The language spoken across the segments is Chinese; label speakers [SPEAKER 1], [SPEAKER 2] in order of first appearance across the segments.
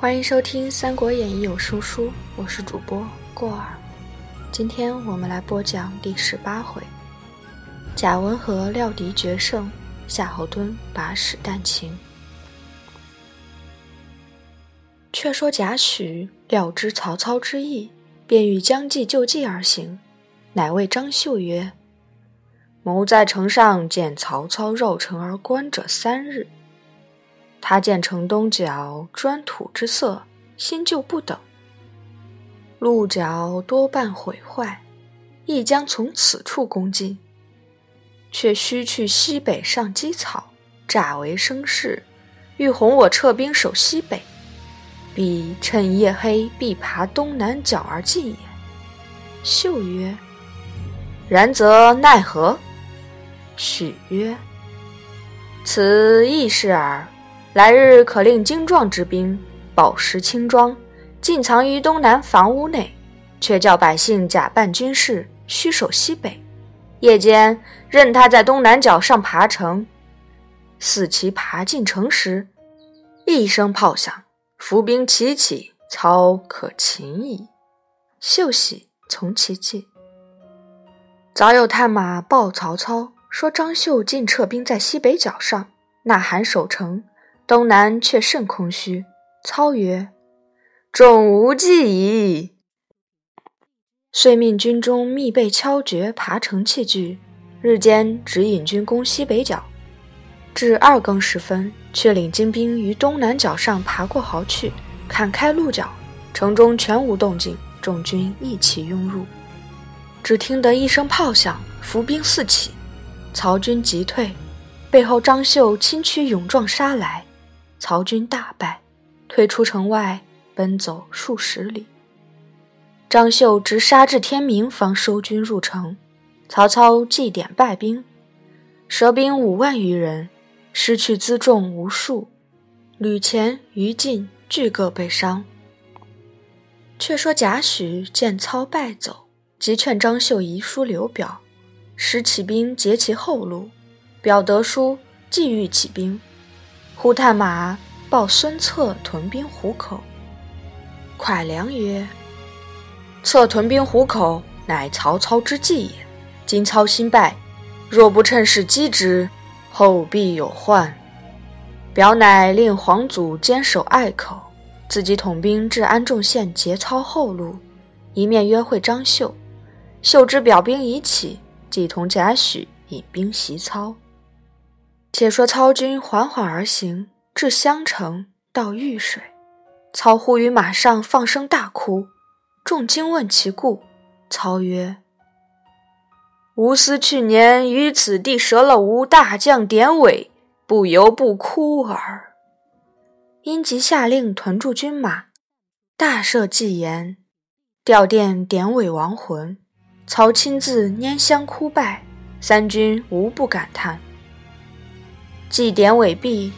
[SPEAKER 1] 欢迎收听《三国演义有声书》，我是主播过儿。今天我们来播讲第十八回：贾文和料敌决胜，夏侯惇把使旦擒。却说贾诩料知曹操之意，便欲将计就计而行，乃谓张绣曰：“谋在城上见曹操绕城而观者三日。”他见城东角砖土之色，新旧不等，鹿角多半毁坏，亦将从此处攻进。却须去西北上积草，诈为声势，欲哄我撤兵守西北，必趁夜黑，必爬东南角而进也。秀曰：“然则奈何？”许曰：“此易事耳。”来日可令精壮之兵，宝石轻装，尽藏于东南房屋内，却叫百姓假扮军士，虚守西北。夜间任他在东南角上爬城，似其爬进城时，一声炮响，伏兵齐起，操可擒矣。秀喜从其计。早有探马报曹操，说张绣尽撤兵在西北角上，呐喊守城。东南却甚空虚。操曰：“众无计矣。”遂命军中密备敲决、爬城器具，日间只引军攻西北角。至二更时分，却领精兵于东南角上爬过壕去，砍开鹿角，城中全无动静，众军一起拥入。只听得一声炮响，伏兵四起，曹军急退，背后张绣轻驱勇壮杀来。曹军大败，退出城外，奔走数十里。张绣直杀至天明，方收军入城。曹操祭典败兵，折兵五万余人，失去辎重无数。吕虔、于禁俱各被伤。却说贾诩见操败走，即劝张绣遗书刘表，使起兵截其后路。表得书，即欲起兵。忽探马报孙策屯兵虎口，蒯良曰：“策屯兵虎口，乃曹操之计也。今操新败，若不趁势击之，后必有患。表乃令黄祖坚守隘口，自己统兵至安众县截操后路，一面约会张绣。绣知表兵已起，即同贾诩引兵袭操。”且说操军缓缓而行，至襄城，到御水，操忽于马上放声大哭。众惊问其故，操曰：“吾思去年于此地折了吾大将典韦，不由不哭耳。”因即下令屯驻军马，大赦祭言，吊奠典韦亡魂。操亲自拈香哭拜，三军无不感叹。祭典韦毕，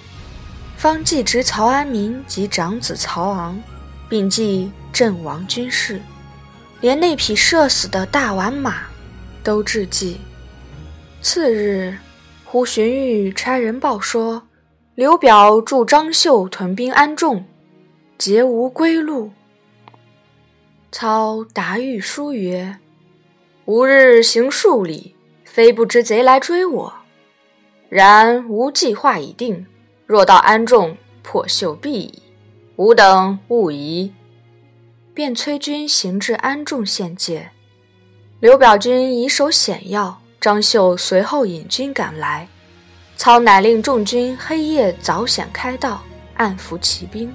[SPEAKER 1] 方祭侄曹安民及长子曹昂，并祭阵亡军士，连那匹射死的大宛马都致祭。次日，忽荀彧差人报说，刘表助张绣屯兵安众，截无归路。操答彧书曰：“吾日行数里，非不知贼来追我。”然吾计划已定，若到安众，破秀必矣。吾等勿疑。便催军行至安众县界，刘表军以守险要，张绣随后引军赶来。操乃令众军黑夜早险开道，暗伏骑兵。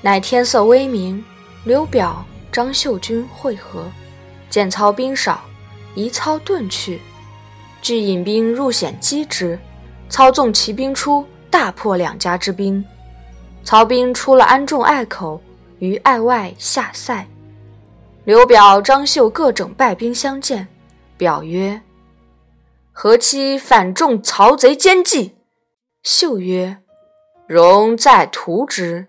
[SPEAKER 1] 乃天色微明，刘表、张绣军会合，见操兵少，移操遁去。俱引兵入险击之，操纵骑兵出，大破两家之兵。曹兵出了安众隘口，于隘外下塞。刘表、张绣各整败兵相见，表曰：“何期反中曹贼奸计？”绣曰：“容再图之。”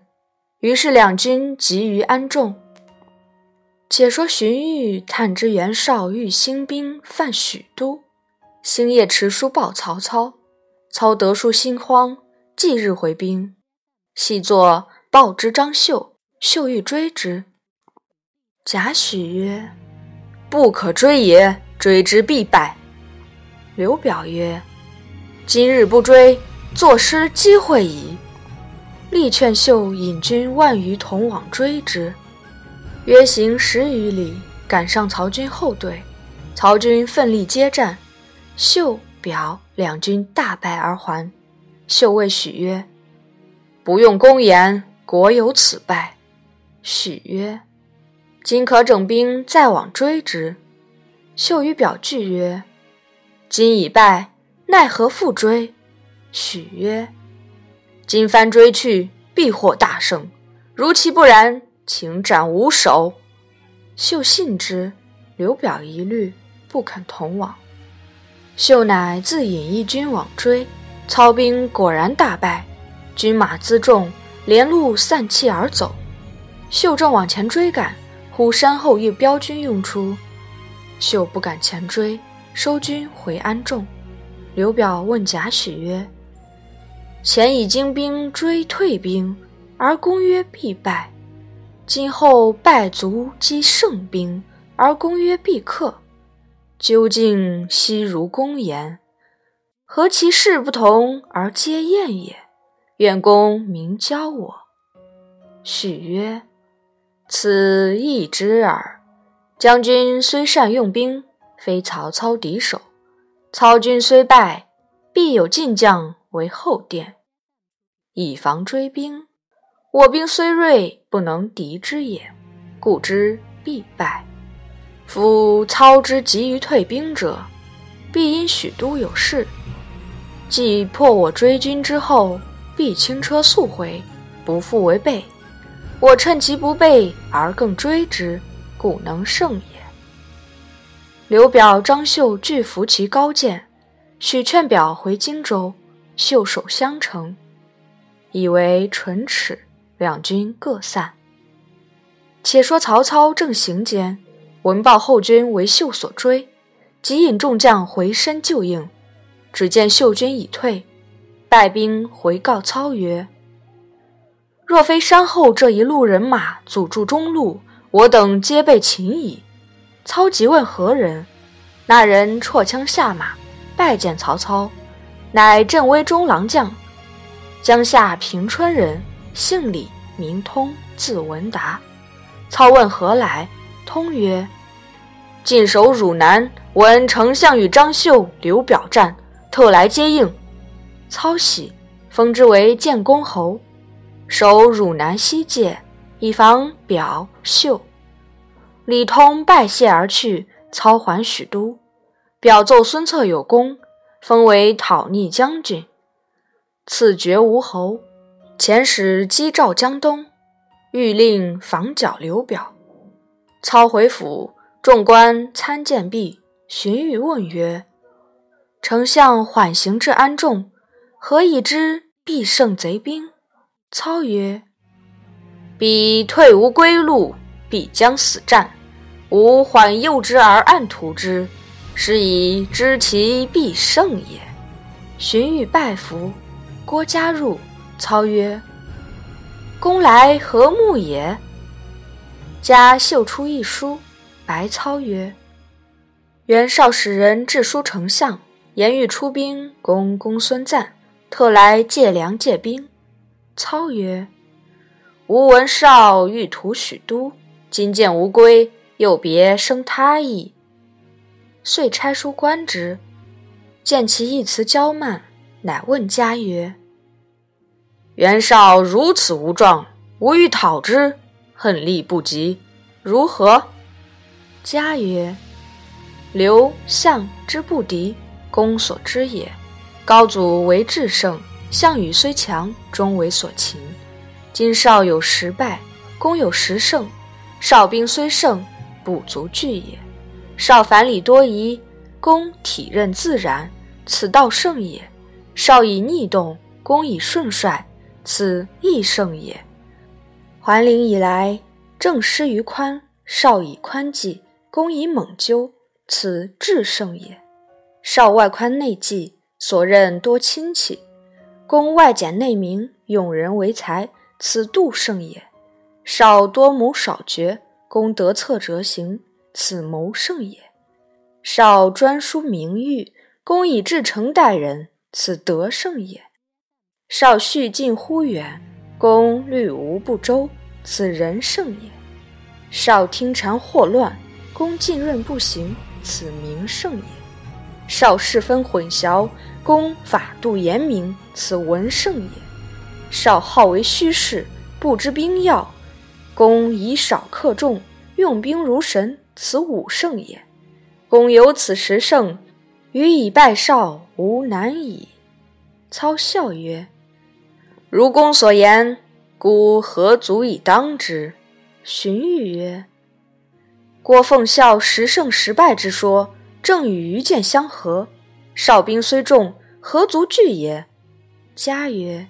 [SPEAKER 1] 于是两军集于安众。且说荀彧探知袁绍欲兴兵犯许都。星夜持书报曹操，操得书心慌，即日回兵。细作报之张绣，绣欲追之。贾诩曰：“不可追也，追之必败。”刘表曰：“今日不追，坐失机会矣。”力劝绣引军万余同往追之。约行十余里，赶上曹军后队。曹军奋力接战，绣、表两军大败而还。绣谓许曰：“不用公言，国有此败。”许曰：“今可整兵再往追之。”绣与表拒曰：“今已败，奈何复追？”许曰：“今番追去，必获大胜。如其不然，请斩无首。”绣信之，刘表疑虑。不肯同往，秀乃自引一军往追，操兵果然大败，军马辎重，连路散弃而走。秀正往前追赶，忽山后一彪军涌出，秀不敢前追，收军回安众。刘表问贾诩曰：“前以精兵追退兵，而公曰必败；今后败卒击胜兵，而公曰必克。”究竟悉如公言，何其事不同而皆厌也？愿公明教我。许曰：“此易知耳。将军虽善用兵，非曹操敌手。操军虽败，必有进将为后殿，以防追兵。我兵虽锐，不能敌之也，故之必败。”夫操之急于退兵者，必因许都有事。既破我追军之后，必轻车速回，不复为备。我趁其不备而更追之，故能胜也。刘表、张绣俱服其高见，许劝表回荆州，袖手相承，以为唇齿。两军各散。且说曹操正行间。闻报后军为秀所追，即引众将回身救应。只见秀军已退，败兵回告操曰：“若非山后这一路人马阻住中路，我等皆被擒矣。”操即问何人，那人绰枪下马，拜见曹操，乃镇威中郎将，江夏平春人，姓李，名通，字文达。操问何来？通曰：“晋守汝南，闻丞相与张绣、刘表战，特来接应。操喜，封之为建公侯，守汝南西界，以防表、绣。李通拜谢而去。操还许都，表奏孙策有功，封为讨逆将军，赐爵吴侯。遣使击赵江东，欲令防剿刘表。操回府，众官参见毕，荀彧问曰：“丞相缓行至安众，何以知必胜贼兵？”操曰：“彼退无归路，必将死战。吾缓诱之而暗图之，是以知其必胜也。”荀彧拜服。郭嘉入，操曰：“公来何目也？”家绣出一书，白操曰：“袁绍使人致书丞相，言欲出兵攻公孙瓒，特来借粮借兵。”操曰：“吾闻绍欲图许都，今见吾归，又别生他意。”遂差书观之，见其一辞骄慢，乃问家曰：“袁绍如此无状，吾欲讨之。”恨力不及，如何？家曰：“刘项之不敌，公所知也。高祖为智胜，项羽虽强，终为所擒。今少有十败，公有十胜。少兵虽胜，不足惧也。少反礼多疑，公体任自然，此道胜也。少以逆动，公以顺率，此亦胜也。”桓灵以来，政失于宽，少以宽济，公以猛究，此智胜也。少外宽内济，所任多亲戚；公外简内明，用人为才，此度胜也；少多谋少决，公得策则行，此谋胜也；少专书名誉，公以至诚待人，此德胜也；少蓄近乎远，公虑无不周，此人胜也；少听谗惑乱，公浸润不行，此名胜也；少事分混淆。公法度严明，此文圣也；少好为虚事，不知兵要；公以少克众，用兵如神，此武圣也。公有此十胜，予以拜少，无难矣。操笑曰：“如公所言，孤何足以当之？”荀彧曰：“郭奉孝十胜十败之说，正与愚见相合。”少兵虽众，何足惧也？嘉曰：“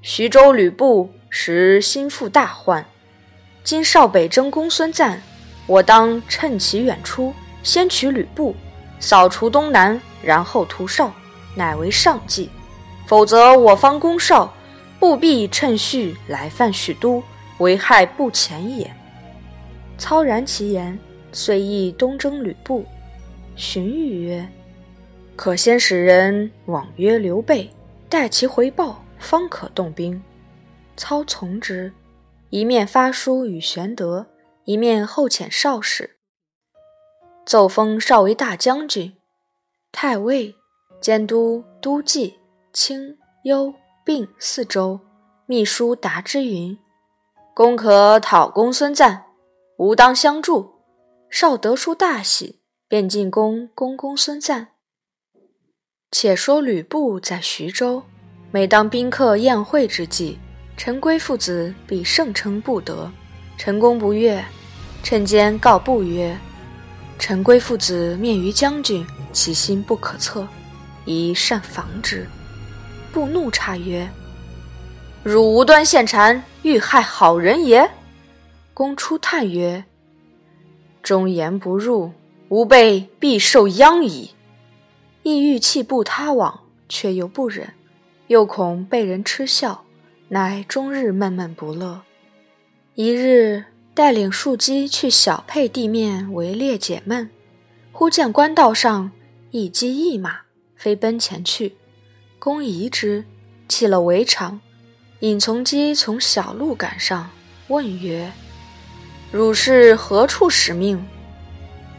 [SPEAKER 1] 徐州吕布时心腹大患，今少北征公孙瓒，我当趁其远出，先取吕布，扫除东南，然后屠少，乃为上计。否则，我方攻少，不必趁虚来犯许都，危害不浅也。”操然其言，遂意东征吕布。荀彧曰。可先使人往约刘备，待其回报，方可动兵。操从之，一面发书与玄德，一面后遣少使，奏封少为大将军、太尉，监督都记、青、幽、并四州。秘书达之云：“公可讨公孙瓒，吾当相助。”少得书大喜，便进宫攻公孙瓒。且说吕布在徐州，每当宾客宴会之际，陈规父子必盛称不得。陈公不悦，趁间告布曰：“陈规父子面于将军，其心不可测，宜善防之。”布怒差曰：“汝无端陷谗，欲害好人也？”公出叹曰：“忠言不入，吾辈必受殃矣。”亦欲弃步他往，却又不忍，又恐被人嗤笑，乃终日闷闷不乐。一日，带领数骑去小沛地面围猎解闷，忽见官道上一鸡一马飞奔前去，公疑之，弃了围场，引从机从小路赶上，问曰：“汝是何处使命？”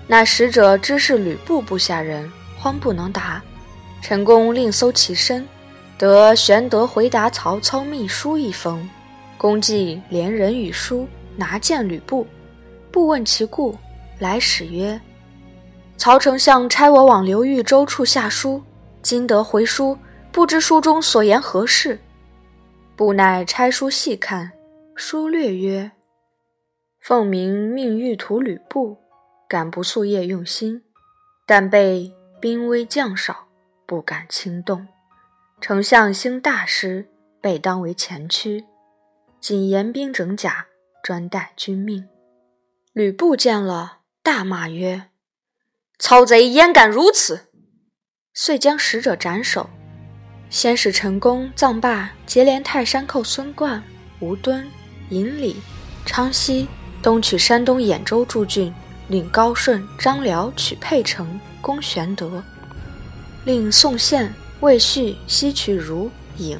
[SPEAKER 1] 那使者知是吕布部下人。慌不能答，陈宫另搜其身，得玄德回答曹操密书一封。公既连人与书，拿见吕布。不问其故，来使曰：“曹丞相差我往刘豫州处下书，今得回书，不知书中所言何事。”布乃拆书细看，书略曰：“奉明命欲屠吕布，敢不夙夜用心，但被。”兵微将少，不敢轻动。丞相兴大师，被当为前驱。仅严兵整甲，专待君命。吕布见了，大骂曰：“曹贼焉敢如此！”遂将使者斩首。先使陈宫、臧霸结连泰山寇孙贯、吴敦、尹礼、昌西，东取山东兖州诸郡，领高顺、张辽取沛城。攻玄德，令宋宪、魏续西取汝颍，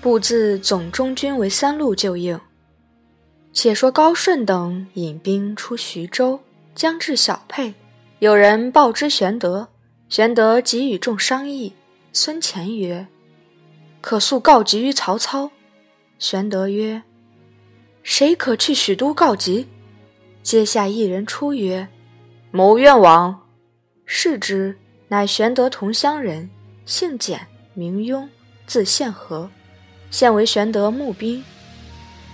[SPEAKER 1] 布自总中军为三路救应。且说高顺等引兵出徐州，将至小沛，有人报知玄德，玄德即与众商议。孙乾曰：“可速告急于曹操。”玄德曰：“谁可去许都告急？”阶下一人出曰：“某愿往。”视之，乃玄德同乡人，姓简，名雍，字宪和，现为玄德募兵。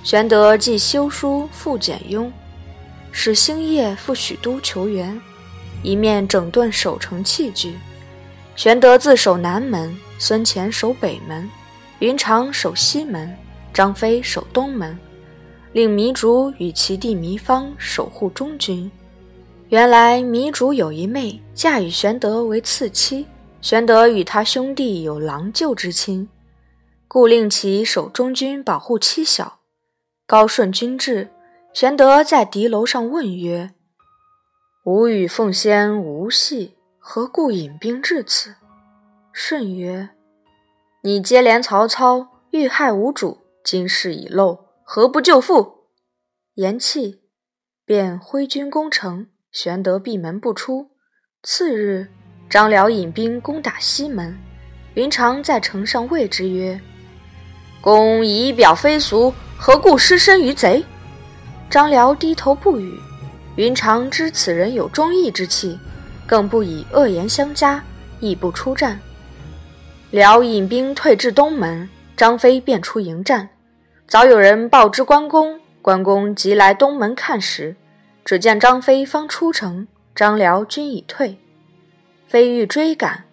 [SPEAKER 1] 玄德即修书复简雍，使星夜赴许都求援，一面整顿守城器具。玄德自守南门，孙乾守北门，云长守西门，张飞守东门，令糜竺与其弟糜芳守护中军。原来糜竺有一妹，嫁与玄德为次妻。玄德与他兄弟有郎舅之亲，故令其守中军，保护妻小。高顺军至，玄德在敌楼上问曰：“吾与奉先无隙，何故引兵至此？”舜曰：“你接连曹操，欲害无主，今事已露，何不救父？”言讫，便挥军攻城。玄德闭门不出。次日，张辽引兵攻打西门，云长在城上谓之曰：“公仪表非俗，何故失身于贼？”张辽低头不语。云长知此人有忠义之气，更不以恶言相加，亦不出战。辽引兵退至东门，张飞便出迎战。早有人报知关公，关公即来东门看时，只见张飞方出城。张辽军已退，飞欲追赶，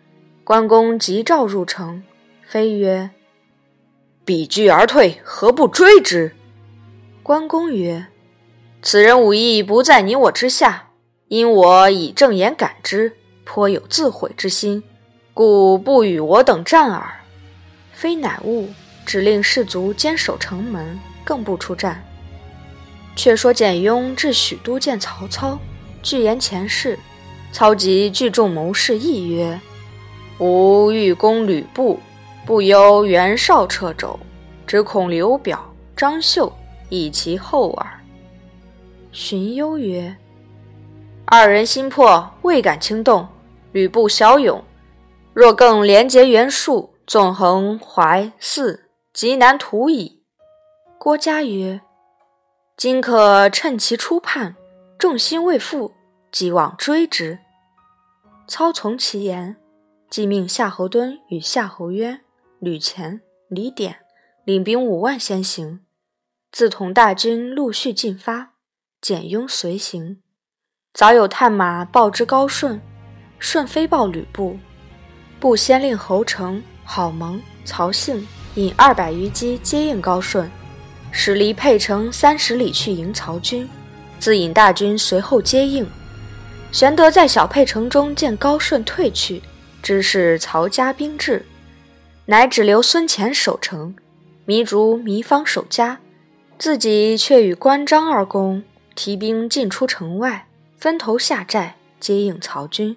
[SPEAKER 1] 关公急召入城。飞曰：“彼惧而退，何不追之？”关公曰：“此人武艺不在你我之下，因我以正言感之，颇有自毁之心，故不与我等战耳。”非乃悟，只令士卒坚守城门，更不出战。却说简雍至许都见曹操。具言前事，操即聚众谋士议曰：“吾欲攻吕布，不忧袁绍掣肘，只恐刘表、张绣以其后耳。”荀攸曰：“二人心魄未敢轻动，吕布骁勇，若更连结袁术，纵横淮泗，极难图矣。”郭嘉曰：“今可趁其初叛。”众心未复，即往追之。操从其言，即命夏侯惇与夏侯渊、吕虔、李典领兵五万先行，自同大军陆续进发，简雍随行。早有探马报知高顺，顺飞报吕布，布先令侯成、郝萌、曹信引二百余骑接应高顺，使离沛城三十里去迎曹军。自引大军随后接应，玄德在小沛城中见高顺退去，知是曹家兵至，乃只留孙乾守城，糜竺、糜芳守家，自己却与关张二公提兵进出城外，分头下寨接应曹军。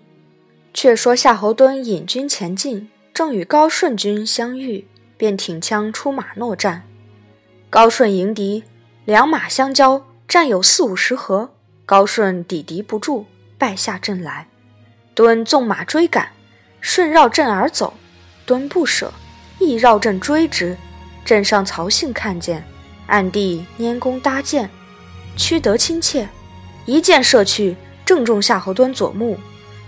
[SPEAKER 1] 却说夏侯惇引军前进，正与高顺军相遇，便挺枪出马搦战。高顺迎敌，两马相交。战有四五十合，高顺抵敌不住，败下阵来。敦纵马追赶，顺绕阵而走，敦不舍，亦绕阵追之。阵上曹信看见，暗地拈弓搭箭，屈得亲切，一箭射去，正中夏侯惇左目。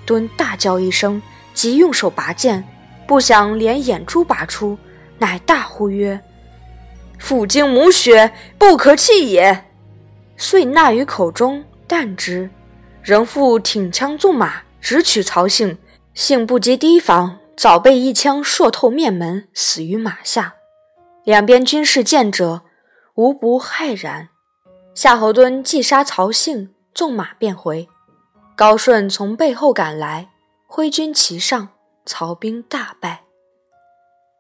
[SPEAKER 1] 敦大叫一声，即用手拔剑，不想连眼珠拔出，乃大呼曰：“父精母血，不可弃也！”遂纳于口中，啖之，仍复挺枪纵马，直取曹性。幸不及提防，早被一枪朔透面门，死于马下。两边军士见者，无不骇然。夏侯惇既杀曹性，纵马便回。高顺从背后赶来，挥军齐上，曹兵大败。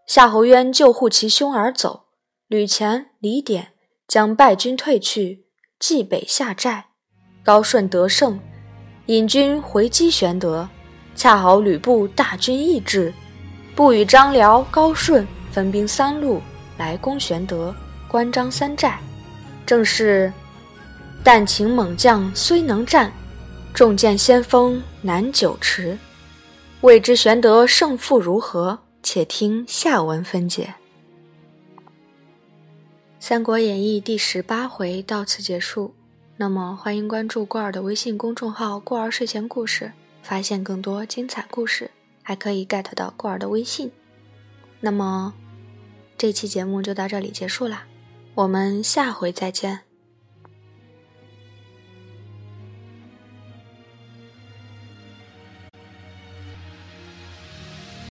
[SPEAKER 1] 夏侯渊救护其兄而走，吕虔、李典将败军退去。冀北下寨，高顺得胜，引军回击玄德。恰好吕布大军亦至，不与张辽、高顺分兵三路来攻玄德、关张三寨。正是但请猛将虽能战，重剑先锋难久持。未知玄德胜负如何？且听下文分解。《三国演义》第十八回到此结束。那么，欢迎关注过儿的微信公众号“过儿睡前故事”，发现更多精彩故事，还可以 get 到过儿的微信。那么，这期节目就到这里结束啦，我们下回再见。